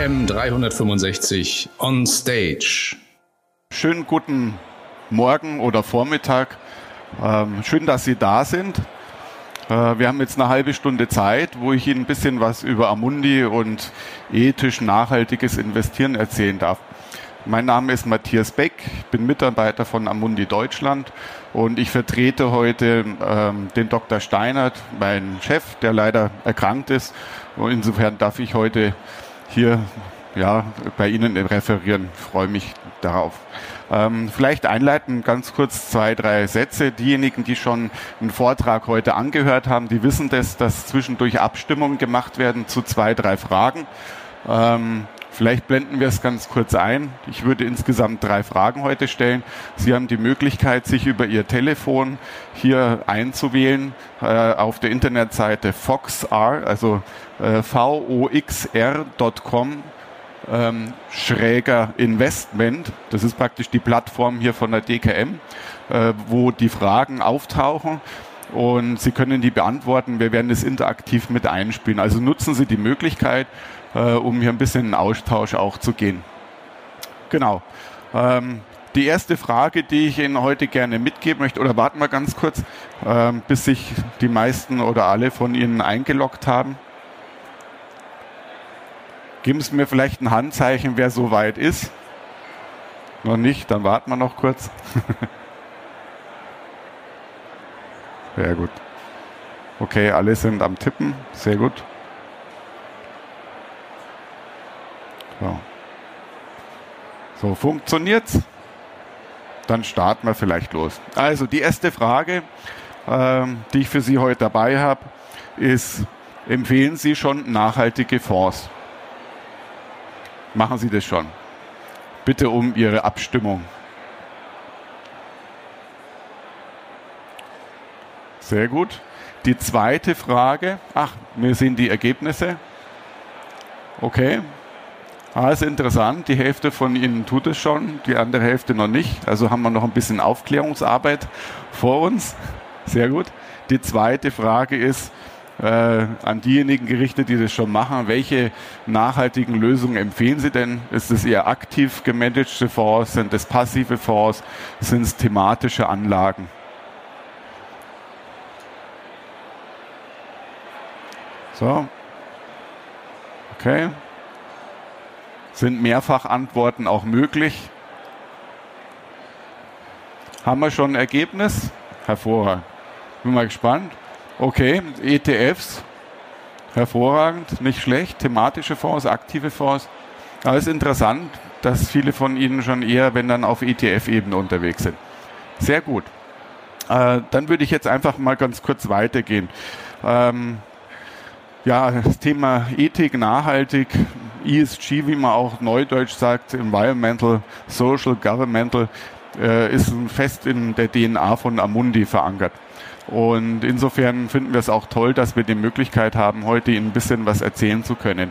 AM 365 on stage. Schönen guten Morgen oder Vormittag. Ähm, schön, dass Sie da sind. Äh, wir haben jetzt eine halbe Stunde Zeit, wo ich Ihnen ein bisschen was über Amundi und ethisch nachhaltiges Investieren erzählen darf. Mein Name ist Matthias Beck, ich bin Mitarbeiter von Amundi Deutschland und ich vertrete heute ähm, den Dr. Steinert, meinen Chef, der leider erkrankt ist. Insofern darf ich heute hier ja, bei Ihnen referieren. Ich freue mich darauf. Ähm, vielleicht einleiten ganz kurz zwei, drei Sätze. Diejenigen, die schon einen Vortrag heute angehört haben, die wissen das, dass zwischendurch Abstimmungen gemacht werden zu zwei, drei Fragen. Ähm, Vielleicht blenden wir es ganz kurz ein. Ich würde insgesamt drei Fragen heute stellen. Sie haben die Möglichkeit, sich über Ihr Telefon hier einzuwählen äh, auf der Internetseite foxr, also äh, voxr.com ähm, schräger Investment. Das ist praktisch die Plattform hier von der DKM, äh, wo die Fragen auftauchen und Sie können die beantworten. Wir werden es interaktiv mit einspielen. Also nutzen Sie die Möglichkeit äh, um hier ein bisschen in Austausch auch zu gehen. Genau. Ähm, die erste Frage, die ich Ihnen heute gerne mitgeben möchte, oder warten wir ganz kurz, ähm, bis sich die meisten oder alle von Ihnen eingeloggt haben. Geben Sie mir vielleicht ein Handzeichen, wer soweit ist. Noch nicht, dann warten wir noch kurz. Sehr gut. Okay, alle sind am Tippen. Sehr gut. So, so funktioniert's? Dann starten wir vielleicht los. Also die erste Frage, ähm, die ich für Sie heute dabei habe, ist, empfehlen Sie schon nachhaltige Fonds? Machen Sie das schon. Bitte um Ihre Abstimmung. Sehr gut. Die zweite Frage, ach, wir sehen die Ergebnisse. Okay, Ah, ist interessant. Die Hälfte von Ihnen tut es schon, die andere Hälfte noch nicht. Also haben wir noch ein bisschen Aufklärungsarbeit vor uns. Sehr gut. Die zweite Frage ist äh, an diejenigen gerichtet, die das schon machen. Welche nachhaltigen Lösungen empfehlen Sie denn? Ist es eher aktiv gemanagte Fonds? Sind es passive Fonds? Sind es thematische Anlagen? So. Okay. Sind Mehrfachantworten auch möglich? Haben wir schon ein Ergebnis? Hervorragend. Bin mal gespannt. Okay, ETFs. Hervorragend, nicht schlecht. Thematische Fonds, aktive Fonds. Aber es ist interessant, dass viele von Ihnen schon eher, wenn dann auf ETF-Ebene unterwegs sind. Sehr gut. Äh, dann würde ich jetzt einfach mal ganz kurz weitergehen. Ähm, ja, das Thema Ethik, nachhaltig, ESG, wie man auch neudeutsch sagt, Environmental, Social, Governmental, äh, ist fest in der DNA von Amundi verankert. Und insofern finden wir es auch toll, dass wir die Möglichkeit haben, heute Ihnen ein bisschen was erzählen zu können.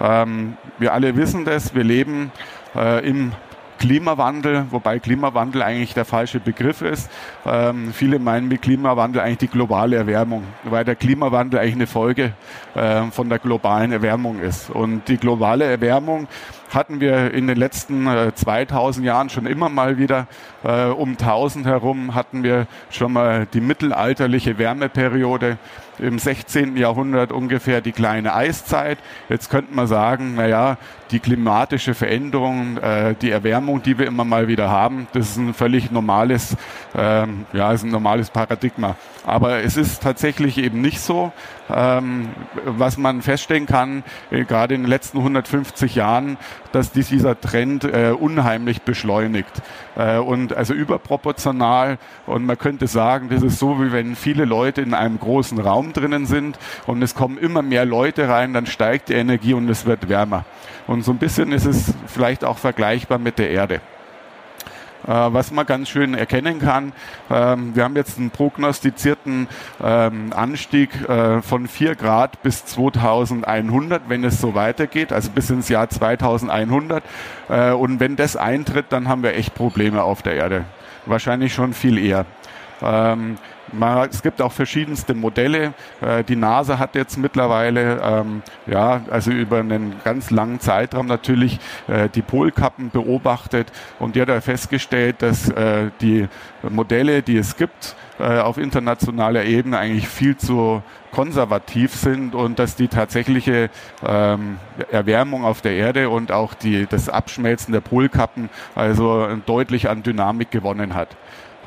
Ähm, wir alle wissen das, wir leben äh, im Klimawandel, wobei Klimawandel eigentlich der falsche Begriff ist. Ähm, viele meinen mit Klimawandel eigentlich die globale Erwärmung, weil der Klimawandel eigentlich eine Folge äh, von der globalen Erwärmung ist. Und die globale Erwärmung hatten wir in den letzten äh, 2000 Jahren schon immer mal wieder. Äh, um 1000 herum hatten wir schon mal die mittelalterliche Wärmeperiode im 16. Jahrhundert ungefähr die kleine Eiszeit. Jetzt könnte man sagen, naja, die klimatische Veränderung, äh, die Erwärmung, die wir immer mal wieder haben, das ist ein völlig normales, ähm, ja, ist ein normales Paradigma. Aber es ist tatsächlich eben nicht so. Ähm, was man feststellen kann, äh, gerade in den letzten 150 Jahren, dass dieser Trend äh, unheimlich beschleunigt äh, und also überproportional. Und man könnte sagen, das ist so, wie wenn viele Leute in einem großen Raum drinnen sind und es kommen immer mehr Leute rein, dann steigt die Energie und es wird wärmer. Und so ein bisschen ist es vielleicht auch vergleichbar mit der Erde. Äh, was man ganz schön erkennen kann. Ähm, wir haben jetzt einen prognostizierten ähm, Anstieg äh, von 4 Grad bis 2100, wenn es so weitergeht, also bis ins Jahr 2100. Äh, und wenn das eintritt, dann haben wir echt Probleme auf der Erde. Wahrscheinlich schon viel eher. Ähm, man, es gibt auch verschiedenste Modelle. Äh, die NASA hat jetzt mittlerweile, ähm, ja, also über einen ganz langen Zeitraum natürlich äh, die Polkappen beobachtet und die hat er festgestellt, dass äh, die Modelle, die es gibt, äh, auf internationaler Ebene eigentlich viel zu konservativ sind und dass die tatsächliche ähm, Erwärmung auf der Erde und auch die, das Abschmelzen der Polkappen also deutlich an Dynamik gewonnen hat.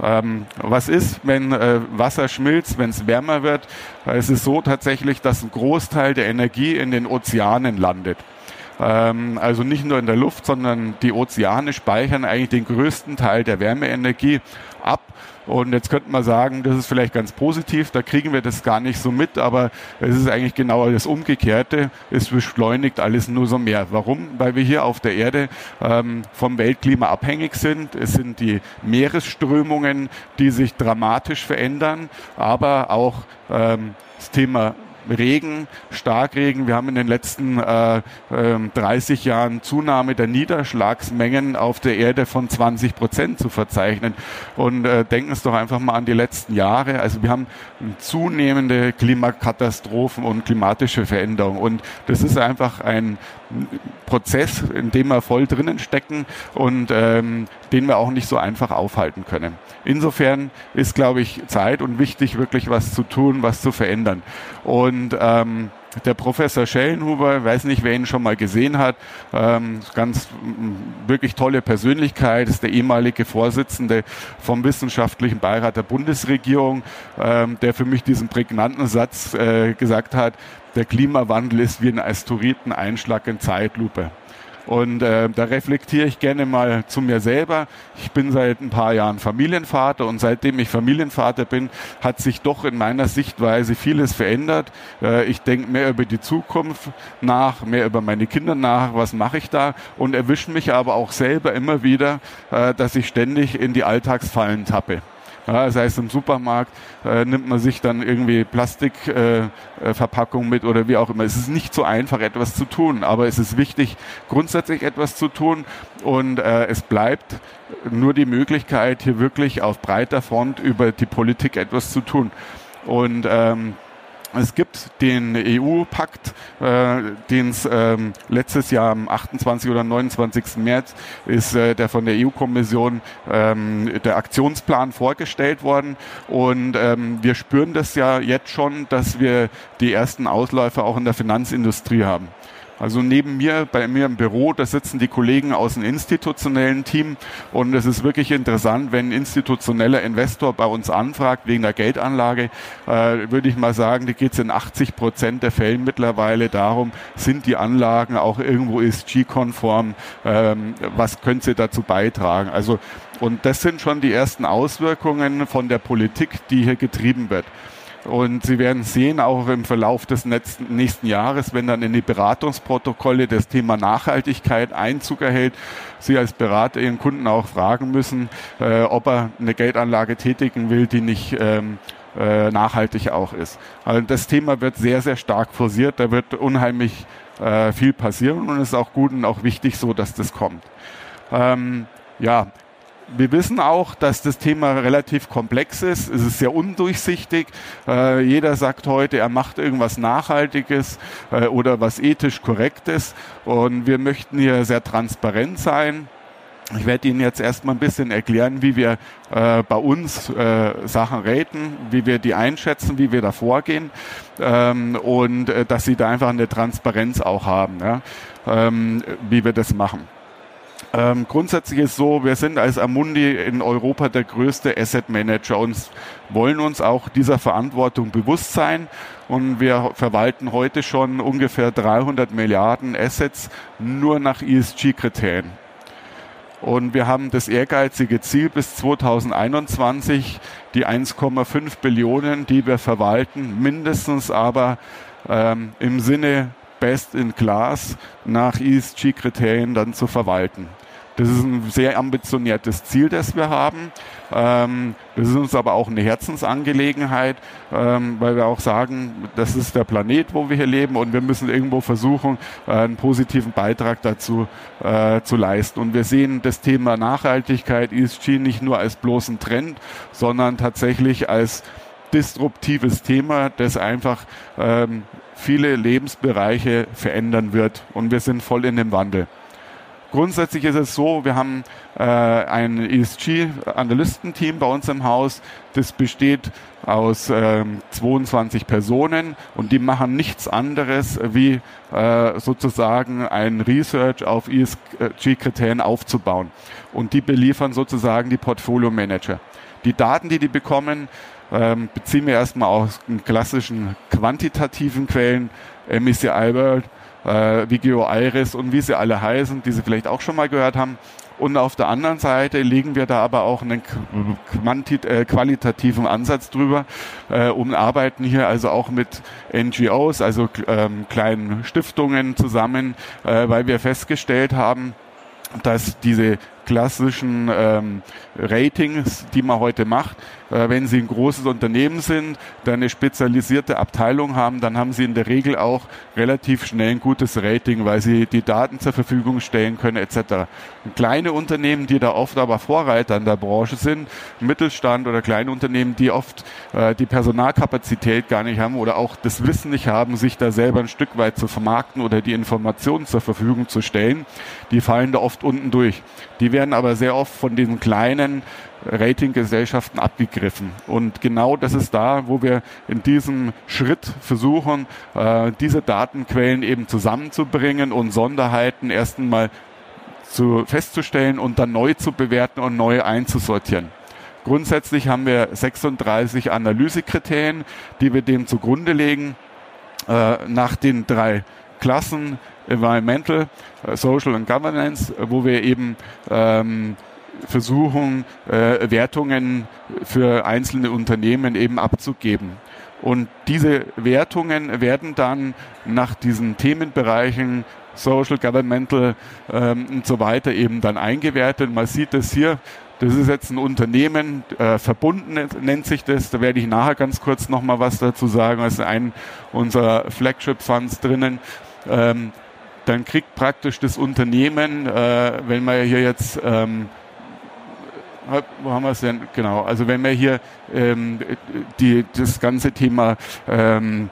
Ähm, was ist, wenn äh, Wasser schmilzt, wenn es wärmer wird? Es ist so tatsächlich, dass ein Großteil der Energie in den Ozeanen landet. Ähm, also nicht nur in der Luft, sondern die Ozeane speichern eigentlich den größten Teil der Wärmeenergie ab. Und jetzt könnte man sagen, das ist vielleicht ganz positiv, da kriegen wir das gar nicht so mit, aber es ist eigentlich genau das Umgekehrte. Es beschleunigt alles nur so mehr. Warum? Weil wir hier auf der Erde ähm, vom Weltklima abhängig sind. Es sind die Meeresströmungen, die sich dramatisch verändern, aber auch ähm, das Thema Regen, Starkregen. Wir haben in den letzten äh, äh, 30 Jahren Zunahme der Niederschlagsmengen auf der Erde von 20 Prozent zu verzeichnen. Und äh, denken Sie doch einfach mal an die letzten Jahre. Also wir haben zunehmende Klimakatastrophen und klimatische Veränderungen. Und das ist einfach ein Prozess, in dem wir voll drinnen stecken und ähm, den wir auch nicht so einfach aufhalten können. Insofern ist, glaube ich, Zeit und wichtig, wirklich was zu tun, was zu verändern. Und ähm, der Professor Schellenhuber, weiß nicht, wer ihn schon mal gesehen hat, ähm, ganz wirklich tolle Persönlichkeit, ist der ehemalige Vorsitzende vom Wissenschaftlichen Beirat der Bundesregierung, ähm, der für mich diesen prägnanten Satz äh, gesagt hat, der Klimawandel ist wie ein Asteroideneinschlag in Zeitlupe. Und äh, da reflektiere ich gerne mal zu mir selber. Ich bin seit ein paar Jahren Familienvater und seitdem ich Familienvater bin, hat sich doch in meiner Sichtweise vieles verändert. Äh, ich denke mehr über die Zukunft nach, mehr über meine Kinder nach, was mache ich da und erwische mich aber auch selber immer wieder, äh, dass ich ständig in die Alltagsfallen tappe. Ja, das heißt, im Supermarkt äh, nimmt man sich dann irgendwie Plastikverpackung äh, äh mit oder wie auch immer. Es ist nicht so einfach, etwas zu tun, aber es ist wichtig, grundsätzlich etwas zu tun und äh, es bleibt nur die Möglichkeit, hier wirklich auf breiter Front über die Politik etwas zu tun. Und ähm, es gibt den EU-Pakt, äh, den es ähm, letztes Jahr am 28. oder 29. März ist äh, der von der EU-Kommission ähm, der Aktionsplan vorgestellt worden. Und ähm, wir spüren das ja jetzt schon, dass wir die ersten Ausläufer auch in der Finanzindustrie haben. Also neben mir, bei mir im Büro, da sitzen die Kollegen aus dem institutionellen Team und es ist wirklich interessant, wenn ein institutioneller Investor bei uns anfragt wegen der Geldanlage, äh, würde ich mal sagen, da geht es in 80 Prozent der Fällen mittlerweile darum, sind die Anlagen auch irgendwo ESG-konform, ähm, was können sie dazu beitragen. Also und das sind schon die ersten Auswirkungen von der Politik, die hier getrieben wird. Und Sie werden sehen, auch im Verlauf des nächsten Jahres, wenn dann in die Beratungsprotokolle das Thema Nachhaltigkeit Einzug erhält, Sie als Berater Ihren Kunden auch fragen müssen, äh, ob er eine Geldanlage tätigen will, die nicht ähm, äh, nachhaltig auch ist. Also das Thema wird sehr, sehr stark forciert. Da wird unheimlich äh, viel passieren und es ist auch gut und auch wichtig so, dass das kommt. Ähm, ja, wir wissen auch, dass das Thema relativ komplex ist. Es ist sehr undurchsichtig. Äh, jeder sagt heute, er macht irgendwas Nachhaltiges äh, oder was ethisch korrektes. Und wir möchten hier sehr transparent sein. Ich werde Ihnen jetzt erstmal ein bisschen erklären, wie wir äh, bei uns äh, Sachen raten, wie wir die einschätzen, wie wir da vorgehen ähm, und äh, dass Sie da einfach eine Transparenz auch haben, ja? ähm, wie wir das machen. Ähm, grundsätzlich ist so, wir sind als Amundi in Europa der größte Asset Manager und wollen uns auch dieser Verantwortung bewusst sein. Und wir verwalten heute schon ungefähr 300 Milliarden Assets nur nach ESG-Kriterien. Und wir haben das ehrgeizige Ziel bis 2021, die 1,5 Billionen, die wir verwalten, mindestens aber ähm, im Sinne Best in Class nach ESG-Kriterien dann zu verwalten. Das ist ein sehr ambitioniertes Ziel, das wir haben. Ähm, das ist uns aber auch eine Herzensangelegenheit, ähm, weil wir auch sagen, das ist der Planet, wo wir hier leben und wir müssen irgendwo versuchen, äh, einen positiven Beitrag dazu äh, zu leisten. Und wir sehen das Thema Nachhaltigkeit, ESG nicht nur als bloßen Trend, sondern tatsächlich als disruptives Thema, das einfach ähm, viele Lebensbereiche verändern wird. Und wir sind voll in dem Wandel. Grundsätzlich ist es so, wir haben äh, ein ESG-Analystenteam bei uns im Haus. Das besteht aus äh, 22 Personen und die machen nichts anderes, wie äh, sozusagen ein Research auf ESG-Kriterien aufzubauen. Und die beliefern sozusagen die Portfolio-Manager. Die Daten, die die bekommen, ähm, beziehen wir erstmal aus klassischen quantitativen Quellen, MSCI World, äh, Vigio Iris und wie sie alle heißen, die Sie vielleicht auch schon mal gehört haben. Und auf der anderen Seite legen wir da aber auch einen äh, qualitativen Ansatz drüber äh, und arbeiten hier also auch mit NGOs, also ähm, kleinen Stiftungen zusammen, äh, weil wir festgestellt haben, dass diese klassischen ähm, Ratings, die man heute macht, äh, wenn Sie ein großes Unternehmen sind, dann eine spezialisierte Abteilung haben, dann haben Sie in der Regel auch relativ schnell ein gutes Rating, weil Sie die Daten zur Verfügung stellen können etc. Kleine Unternehmen, die da oft aber Vorreiter in der Branche sind, Mittelstand oder kleine Unternehmen, die oft äh, die Personalkapazität gar nicht haben oder auch das Wissen nicht haben, sich da selber ein Stück weit zu vermarkten oder die Informationen zur Verfügung zu stellen, die fallen da oft unten durch. Die werden aber sehr oft von diesen kleinen Ratinggesellschaften abgegriffen. Und genau das ist da, wo wir in diesem Schritt versuchen, äh, diese Datenquellen eben zusammenzubringen und Sonderheiten erst einmal zu, festzustellen und dann neu zu bewerten und neu einzusortieren. Grundsätzlich haben wir 36 Analysekriterien, die wir dem zugrunde legen, äh, nach den drei Klassen Environmental, äh, Social und Governance, wo wir eben ähm, versuchen, äh, Wertungen für einzelne Unternehmen eben abzugeben. Und diese Wertungen werden dann nach diesen Themenbereichen Social, Governmental ähm, und so weiter eben dann eingewertet. Man sieht das hier. Das ist jetzt ein Unternehmen, äh, verbunden nennt sich das. Da werde ich nachher ganz kurz nochmal was dazu sagen. Das ist ein unserer Flagship Funds drinnen. Ähm, dann kriegt praktisch das Unternehmen, äh, wenn man hier jetzt ähm, wo haben wir es denn? Genau. Also wenn wir hier ähm, die, das ganze Thema ähm,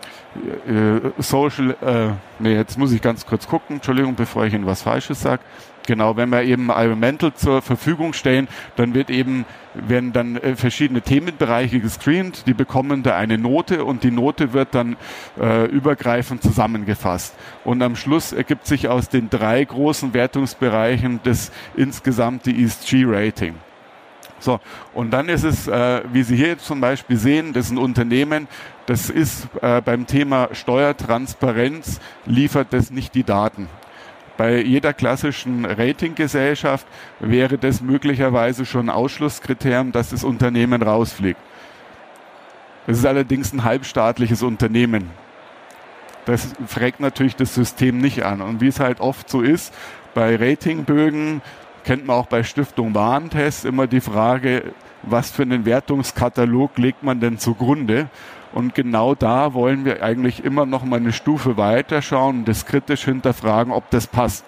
äh, Social, äh, nee, jetzt muss ich ganz kurz gucken, Entschuldigung, bevor ich Ihnen was Falsches sage. Genau, wenn wir eben Elemental zur Verfügung stellen, dann wird eben, werden dann äh, verschiedene Themenbereiche gescreent, die bekommen da eine Note und die Note wird dann äh, übergreifend zusammengefasst. Und am Schluss ergibt sich aus den drei großen Wertungsbereichen das insgesamte ESG-Rating. So, und dann ist es, äh, wie Sie hier zum Beispiel sehen, das ist ein Unternehmen, das ist äh, beim Thema Steuertransparenz, liefert das nicht die Daten. Bei jeder klassischen Ratinggesellschaft wäre das möglicherweise schon ein Ausschlusskriterium, dass das Unternehmen rausfliegt. Es ist allerdings ein halbstaatliches Unternehmen. Das fragt natürlich das System nicht an. Und wie es halt oft so ist, bei Ratingbögen kennt man auch bei Stiftung Warentest immer die Frage, was für einen Wertungskatalog legt man denn zugrunde? Und genau da wollen wir eigentlich immer noch mal eine Stufe weiter schauen und das kritisch hinterfragen, ob das passt.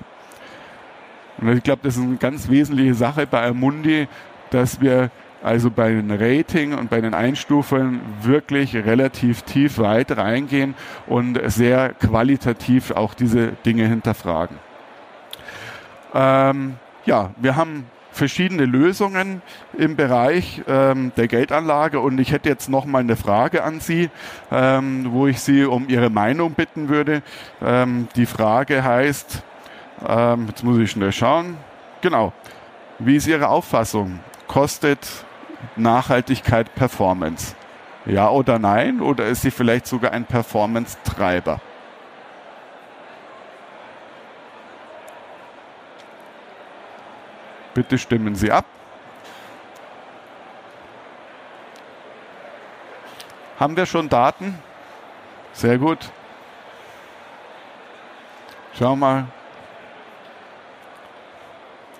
Und ich glaube, das ist eine ganz wesentliche Sache bei Amundi, dass wir also bei den Rating und bei den Einstufungen wirklich relativ tief weit reingehen und sehr qualitativ auch diese Dinge hinterfragen. Ähm, ja, wir haben verschiedene Lösungen im Bereich ähm, der Geldanlage und ich hätte jetzt noch mal eine Frage an Sie, ähm, wo ich Sie um Ihre Meinung bitten würde. Ähm, die Frage heißt, ähm, jetzt muss ich schnell schauen, genau, wie ist Ihre Auffassung? Kostet Nachhaltigkeit Performance? Ja oder nein? Oder ist sie vielleicht sogar ein Performance-Treiber? Bitte stimmen Sie ab. Haben wir schon Daten? Sehr gut. Schau mal.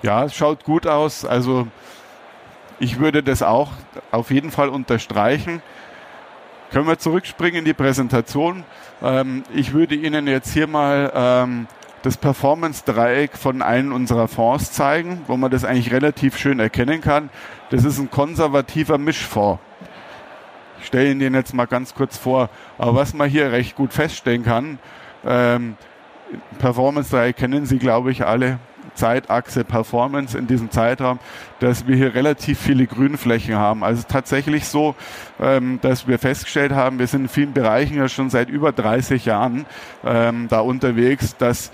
Ja, es schaut gut aus. Also ich würde das auch auf jeden Fall unterstreichen. Können wir zurückspringen in die Präsentation? Ähm, ich würde Ihnen jetzt hier mal ähm, das Performance-Dreieck von einem unserer Fonds zeigen, wo man das eigentlich relativ schön erkennen kann. Das ist ein konservativer Mischfonds. Ich stelle Ihnen den jetzt mal ganz kurz vor. Aber was man hier recht gut feststellen kann, ähm, Performance-Dreieck kennen Sie, glaube ich, alle. Zeitachse Performance in diesem Zeitraum, dass wir hier relativ viele Grünflächen haben. Also tatsächlich so, ähm, dass wir festgestellt haben, wir sind in vielen Bereichen ja schon seit über 30 Jahren ähm, da unterwegs, dass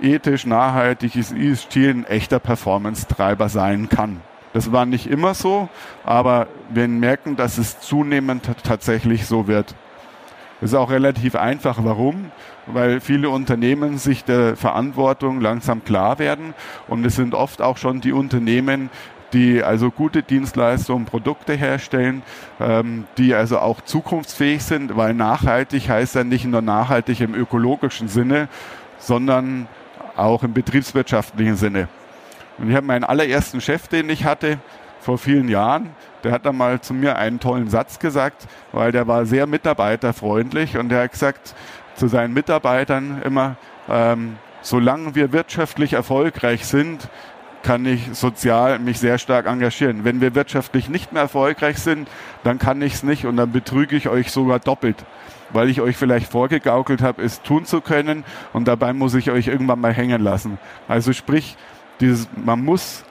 ethisch nachhaltiges ESG ein echter Performance-Treiber sein kann. Das war nicht immer so, aber wir merken, dass es zunehmend tatsächlich so wird. Das ist auch relativ einfach. Warum? Weil viele Unternehmen sich der Verantwortung langsam klar werden und es sind oft auch schon die Unternehmen, die also gute Dienstleistungen, Produkte herstellen, ähm, die also auch zukunftsfähig sind, weil nachhaltig heißt ja nicht nur nachhaltig im ökologischen Sinne, sondern auch im betriebswirtschaftlichen Sinne. Und ich habe meinen allerersten Chef, den ich hatte, vor vielen Jahren, der hat dann mal zu mir einen tollen Satz gesagt, weil der war sehr mitarbeiterfreundlich und der hat gesagt zu seinen Mitarbeitern immer, ähm, solange wir wirtschaftlich erfolgreich sind, kann ich sozial mich sehr stark engagieren. Wenn wir wirtschaftlich nicht mehr erfolgreich sind, dann kann ich es nicht und dann betrüge ich euch sogar doppelt, weil ich euch vielleicht vorgegaukelt habe, es tun zu können und dabei muss ich euch irgendwann mal hängen lassen. Also sprich, dieses, man muss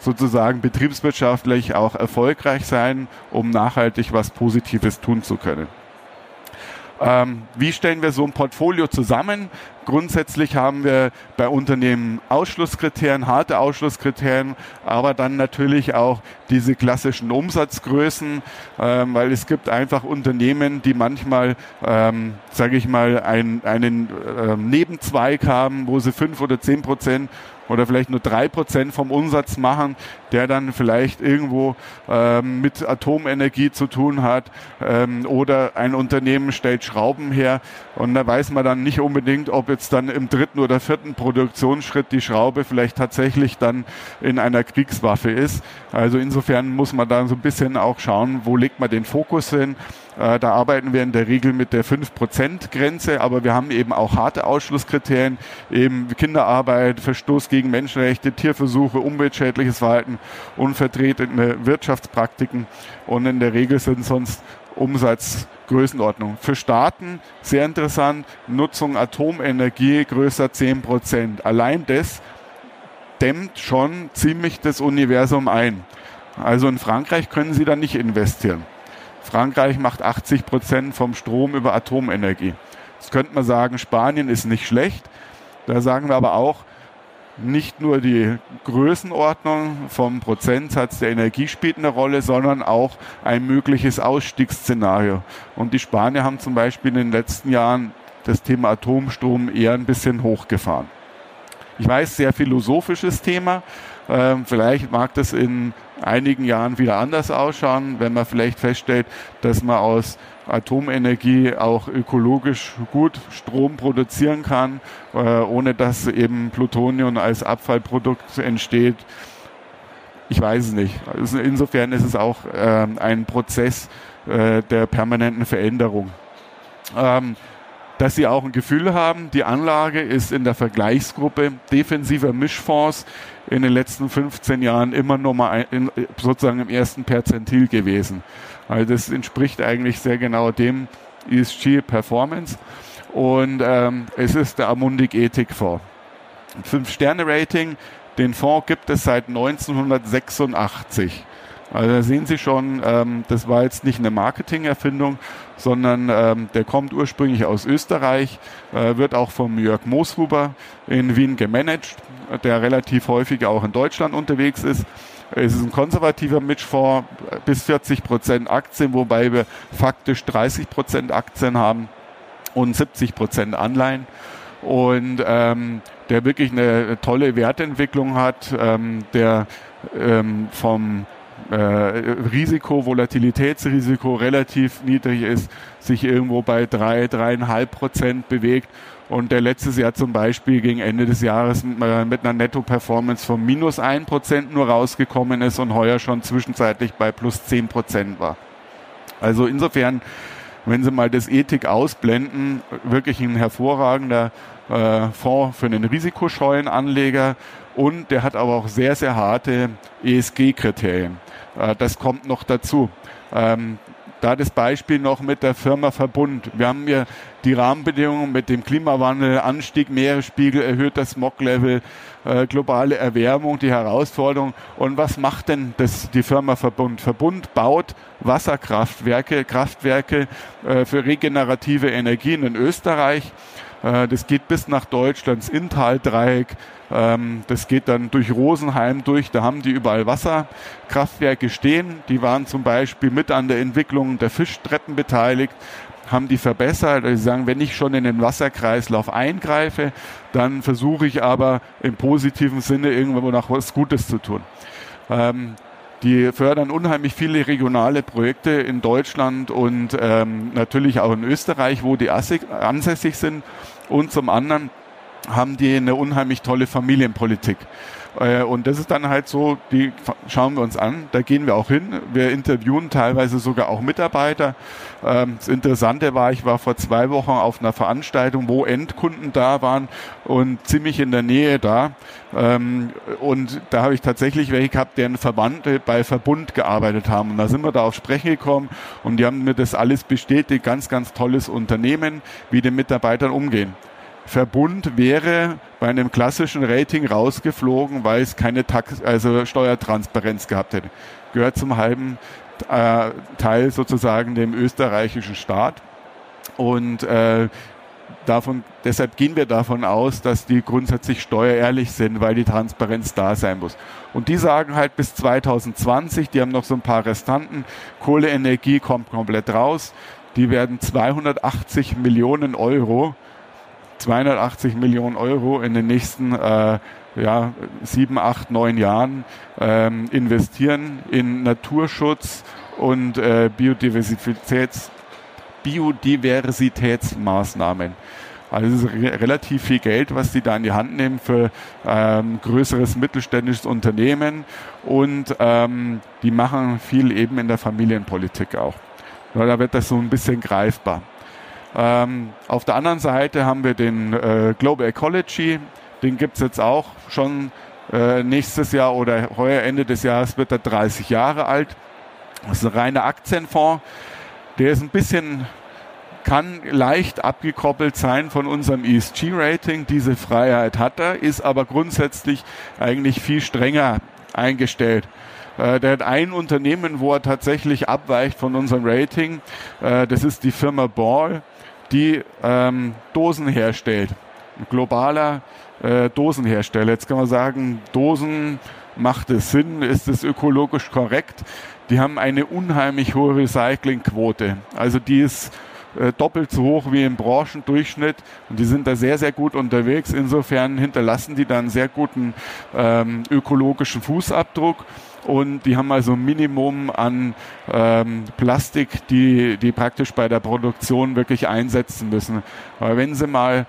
sozusagen betriebswirtschaftlich auch erfolgreich sein, um nachhaltig was Positives tun zu können. Ähm, wie stellen wir so ein Portfolio zusammen? Grundsätzlich haben wir bei Unternehmen Ausschlusskriterien, harte Ausschlusskriterien, aber dann natürlich auch diese klassischen Umsatzgrößen, ähm, weil es gibt einfach Unternehmen, die manchmal, ähm, sage ich mal, ein, einen äh, Nebenzweig haben, wo sie fünf oder zehn Prozent oder vielleicht nur drei Prozent vom Umsatz machen, der dann vielleicht irgendwo ähm, mit Atomenergie zu tun hat ähm, oder ein Unternehmen stellt Schrauben her und da weiß man dann nicht unbedingt, ob jetzt dann im dritten oder vierten Produktionsschritt die Schraube vielleicht tatsächlich dann in einer Kriegswaffe ist. Also insofern muss man da so ein bisschen auch schauen, wo legt man den Fokus hin. Äh, da arbeiten wir in der Regel mit der 5%-Grenze, aber wir haben eben auch harte Ausschlusskriterien, eben Kinderarbeit, Verstoß gegen Menschenrechte, Tierversuche, umweltschädliches Verhalten, unvertretene Wirtschaftspraktiken und in der Regel sind sonst Umsatzgrößenordnung. Für Staaten sehr interessant, Nutzung Atomenergie größer 10%. Allein das dämmt schon ziemlich das Universum ein. Also in Frankreich können Sie da nicht investieren. Frankreich macht 80 Prozent vom Strom über Atomenergie. Jetzt könnte man sagen, Spanien ist nicht schlecht. Da sagen wir aber auch, nicht nur die Größenordnung vom Prozentsatz der Energie spielt eine Rolle, sondern auch ein mögliches Ausstiegsszenario. Und die Spanier haben zum Beispiel in den letzten Jahren das Thema Atomstrom eher ein bisschen hochgefahren. Ich weiß, sehr philosophisches Thema. Ähm, vielleicht mag das in einigen Jahren wieder anders ausschauen, wenn man vielleicht feststellt, dass man aus Atomenergie auch ökologisch gut Strom produzieren kann, äh, ohne dass eben Plutonium als Abfallprodukt entsteht. Ich weiß es nicht. Also insofern ist es auch äh, ein Prozess äh, der permanenten Veränderung. Ähm, dass Sie auch ein Gefühl haben, die Anlage ist in der Vergleichsgruppe defensiver Mischfonds in den letzten 15 Jahren immer noch mal ein, sozusagen im ersten Perzentil gewesen. Also das entspricht eigentlich sehr genau dem ESG Performance. Und ähm, es ist der Amundik Ethikfonds. Fünf-Sterne-Rating, den Fonds gibt es seit 1986. Also da sehen Sie schon, ähm, das war jetzt nicht eine Marketingerfindung, sondern ähm, der kommt ursprünglich aus Österreich, äh, wird auch von Jörg Mooshuber in Wien gemanagt, der relativ häufig auch in Deutschland unterwegs ist. Es ist ein konservativer Mischfonds, bis 40 Prozent Aktien, wobei wir faktisch 30 Prozent Aktien haben und 70 Prozent Anleihen. Und ähm, der wirklich eine tolle Wertentwicklung hat, ähm, der ähm, vom äh, Risiko, Volatilitätsrisiko relativ niedrig ist, sich irgendwo bei drei, dreieinhalb Prozent bewegt und der letztes Jahr zum Beispiel gegen Ende des Jahres mit, äh, einer Netto-Performance von minus ein Prozent nur rausgekommen ist und heuer schon zwischenzeitlich bei plus zehn Prozent war. Also insofern, wenn Sie mal das Ethik ausblenden, wirklich ein hervorragender äh, Fonds für einen risikoscheuen Anleger und der hat aber auch sehr, sehr harte ESG-Kriterien. Äh, das kommt noch dazu. Ähm, da das Beispiel noch mit der Firma Verbund. Wir haben hier die Rahmenbedingungen mit dem Klimawandel, Anstieg Meeresspiegel, erhöhter Smog-Level, äh, globale Erwärmung, die Herausforderung. Und was macht denn das, die Firma Verbund? Verbund baut Wasserkraftwerke, Kraftwerke äh, für regenerative Energien in Österreich. Äh, das geht bis nach Deutschlands Inntal-Dreieck. Ähm, das geht dann durch Rosenheim durch. Da haben die überall Wasserkraftwerke stehen. Die waren zum Beispiel mit an der Entwicklung der Fischtreppen beteiligt haben die verbessert. Also sie sagen, wenn ich schon in den Wasserkreislauf eingreife, dann versuche ich aber im positiven Sinne irgendwo noch was Gutes zu tun. Ähm, die fördern unheimlich viele regionale Projekte in Deutschland und ähm, natürlich auch in Österreich, wo die ansässig sind. Und zum anderen haben die eine unheimlich tolle Familienpolitik. Äh, und das ist dann halt so, die schauen wir uns an, da gehen wir auch hin. Wir interviewen teilweise sogar auch Mitarbeiter. Ähm, das Interessante war, ich war vor zwei Wochen auf einer Veranstaltung, wo Endkunden da waren und ziemlich in der Nähe da. Ähm, und da habe ich tatsächlich welche gehabt, deren Verwandte bei Verbund gearbeitet haben. Und da sind wir da auf Sprechen gekommen und die haben mir das alles bestätigt. Ganz, ganz tolles Unternehmen, wie die Mitarbeitern umgehen. Verbund wäre bei einem klassischen Rating rausgeflogen, weil es keine Tax also Steuertransparenz gehabt hätte. Gehört zum halben äh, Teil sozusagen dem österreichischen Staat. Und äh, davon, deshalb gehen wir davon aus, dass die grundsätzlich steuerehrlich sind, weil die Transparenz da sein muss. Und die sagen halt bis 2020, die haben noch so ein paar Restanten, Kohleenergie kommt komplett raus, die werden 280 Millionen Euro 280 Millionen Euro in den nächsten äh, ja, sieben, acht, neun Jahren ähm, investieren in Naturschutz und äh, Biodiversitäts, Biodiversitätsmaßnahmen. Also es ist re relativ viel Geld, was die da in die Hand nehmen für ähm, größeres mittelständisches Unternehmen und ähm, die machen viel eben in der Familienpolitik auch. Ja, da wird das so ein bisschen greifbar. Ähm, auf der anderen Seite haben wir den äh, Global Ecology, den gibt's jetzt auch schon äh, nächstes Jahr oder heuer Ende des Jahres wird er 30 Jahre alt. Das ist ein reiner Aktienfonds. Der ist ein bisschen, kann leicht abgekoppelt sein von unserem ESG-Rating. Diese Freiheit hat er, ist aber grundsätzlich eigentlich viel strenger eingestellt. Äh, der hat ein Unternehmen, wo er tatsächlich abweicht von unserem Rating. Äh, das ist die Firma Ball die ähm, Dosen herstellt. Ein globaler äh, Dosenhersteller. Jetzt kann man sagen, Dosen macht es Sinn, ist es ökologisch korrekt. Die haben eine unheimlich hohe Recyclingquote. Also die ist äh, doppelt so hoch wie im Branchendurchschnitt und die sind da sehr, sehr gut unterwegs. Insofern hinterlassen die dann sehr guten ähm, ökologischen Fußabdruck und die haben also ein Minimum an ähm, Plastik, die, die praktisch bei der Produktion wirklich einsetzen müssen. Aber wenn Sie mal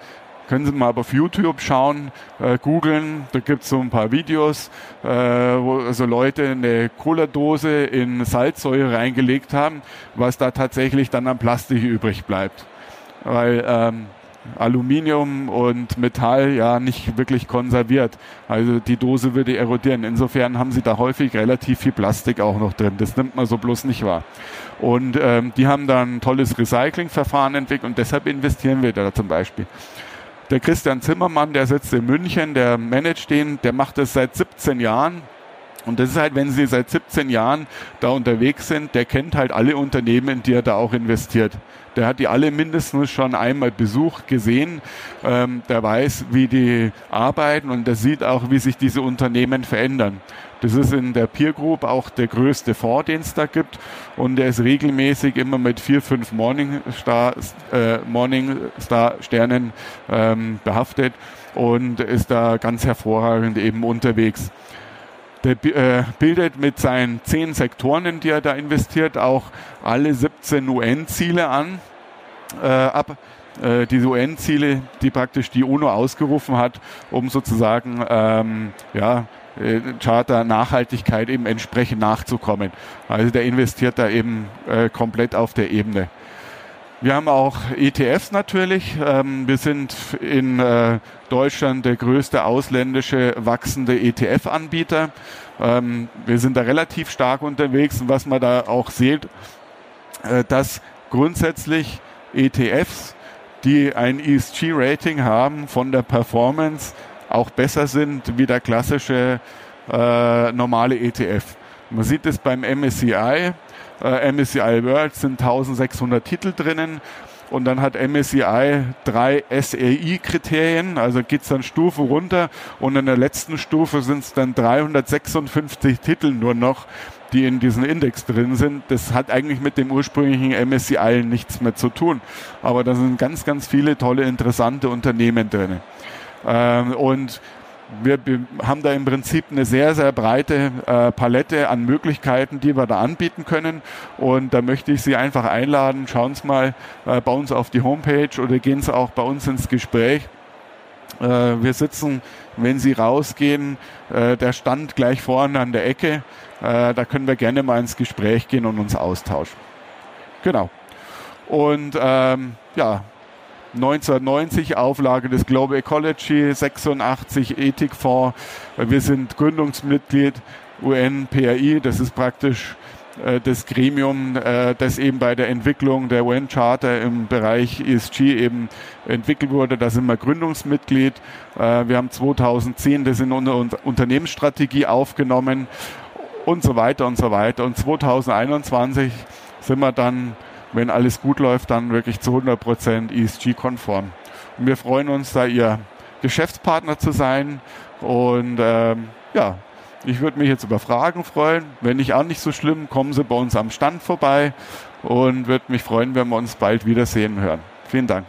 können Sie mal auf YouTube schauen, äh, googeln, da gibt es so ein paar Videos, äh, wo also Leute eine Cola-Dose in Salzsäure reingelegt haben, was da tatsächlich dann an Plastik übrig bleibt. Weil ähm, Aluminium und Metall ja nicht wirklich konserviert. Also die Dose würde erodieren. Insofern haben sie da häufig relativ viel Plastik auch noch drin. Das nimmt man so bloß nicht wahr. Und ähm, die haben dann ein tolles Recyclingverfahren entwickelt und deshalb investieren wir da zum Beispiel. Der Christian Zimmermann, der sitzt in München, der managt den, der macht das seit 17 Jahren. Und das ist halt, wenn Sie seit 17 Jahren da unterwegs sind, der kennt halt alle Unternehmen, in die er da auch investiert. Der hat die alle mindestens schon einmal besucht, gesehen. Ähm, der weiß, wie die arbeiten und der sieht auch, wie sich diese Unternehmen verändern. Das ist in der Peer Group auch der größte Fonds, den es da gibt. Und der ist regelmäßig immer mit vier, fünf Morningstar, äh, Morningstar Sternen ähm, behaftet und ist da ganz hervorragend eben unterwegs. Äh, bildet mit seinen zehn Sektoren, in die er da investiert, auch alle 17 UN-Ziele an, äh, ab. Äh, diese UN-Ziele, die praktisch die UNO ausgerufen hat, um sozusagen ähm, ja, äh, Charter Nachhaltigkeit eben entsprechend nachzukommen. Also der investiert da eben äh, komplett auf der Ebene. Wir haben auch ETFs natürlich. Ähm, wir sind in äh, Deutschland der größte ausländische wachsende ETF-Anbieter. Ähm, wir sind da relativ stark unterwegs und was man da auch sieht, äh, dass grundsätzlich ETFs, die ein ESG-Rating haben, von der Performance auch besser sind wie der klassische äh, normale ETF. Man sieht es beim MSCI. Äh, MSCI World sind 1600 Titel drinnen. Und dann hat MSCI drei SEI-Kriterien, also geht es dann Stufe runter und in der letzten Stufe sind es dann 356 Titel nur noch, die in diesem Index drin sind. Das hat eigentlich mit dem ursprünglichen MSCI nichts mehr zu tun. Aber da sind ganz, ganz viele tolle, interessante Unternehmen drin. Ähm, und wir haben da im Prinzip eine sehr, sehr breite äh, Palette an Möglichkeiten, die wir da anbieten können. Und da möchte ich Sie einfach einladen, schauen Sie mal äh, bei uns auf die Homepage oder gehen Sie auch bei uns ins Gespräch. Äh, wir sitzen, wenn Sie rausgehen, äh, der Stand gleich vorne an der Ecke. Äh, da können wir gerne mal ins Gespräch gehen und uns austauschen. Genau. Und ähm, ja, 1990 Auflage des Global Ecology, 86 Ethikfonds. Wir sind Gründungsmitglied UN-PRI, das ist praktisch äh, das Gremium, äh, das eben bei der Entwicklung der UN-Charter im Bereich ESG eben entwickelt wurde. Da sind wir Gründungsmitglied. Äh, wir haben 2010 das in unsere Unternehmensstrategie aufgenommen und so weiter und so weiter. Und 2021 sind wir dann wenn alles gut läuft, dann wirklich zu 100% ESG-konform. Und wir freuen uns, da Ihr Geschäftspartner zu sein. Und ähm, ja, ich würde mich jetzt über Fragen freuen. Wenn nicht auch nicht so schlimm, kommen Sie bei uns am Stand vorbei und würde mich freuen, wenn wir uns bald wiedersehen hören. Vielen Dank.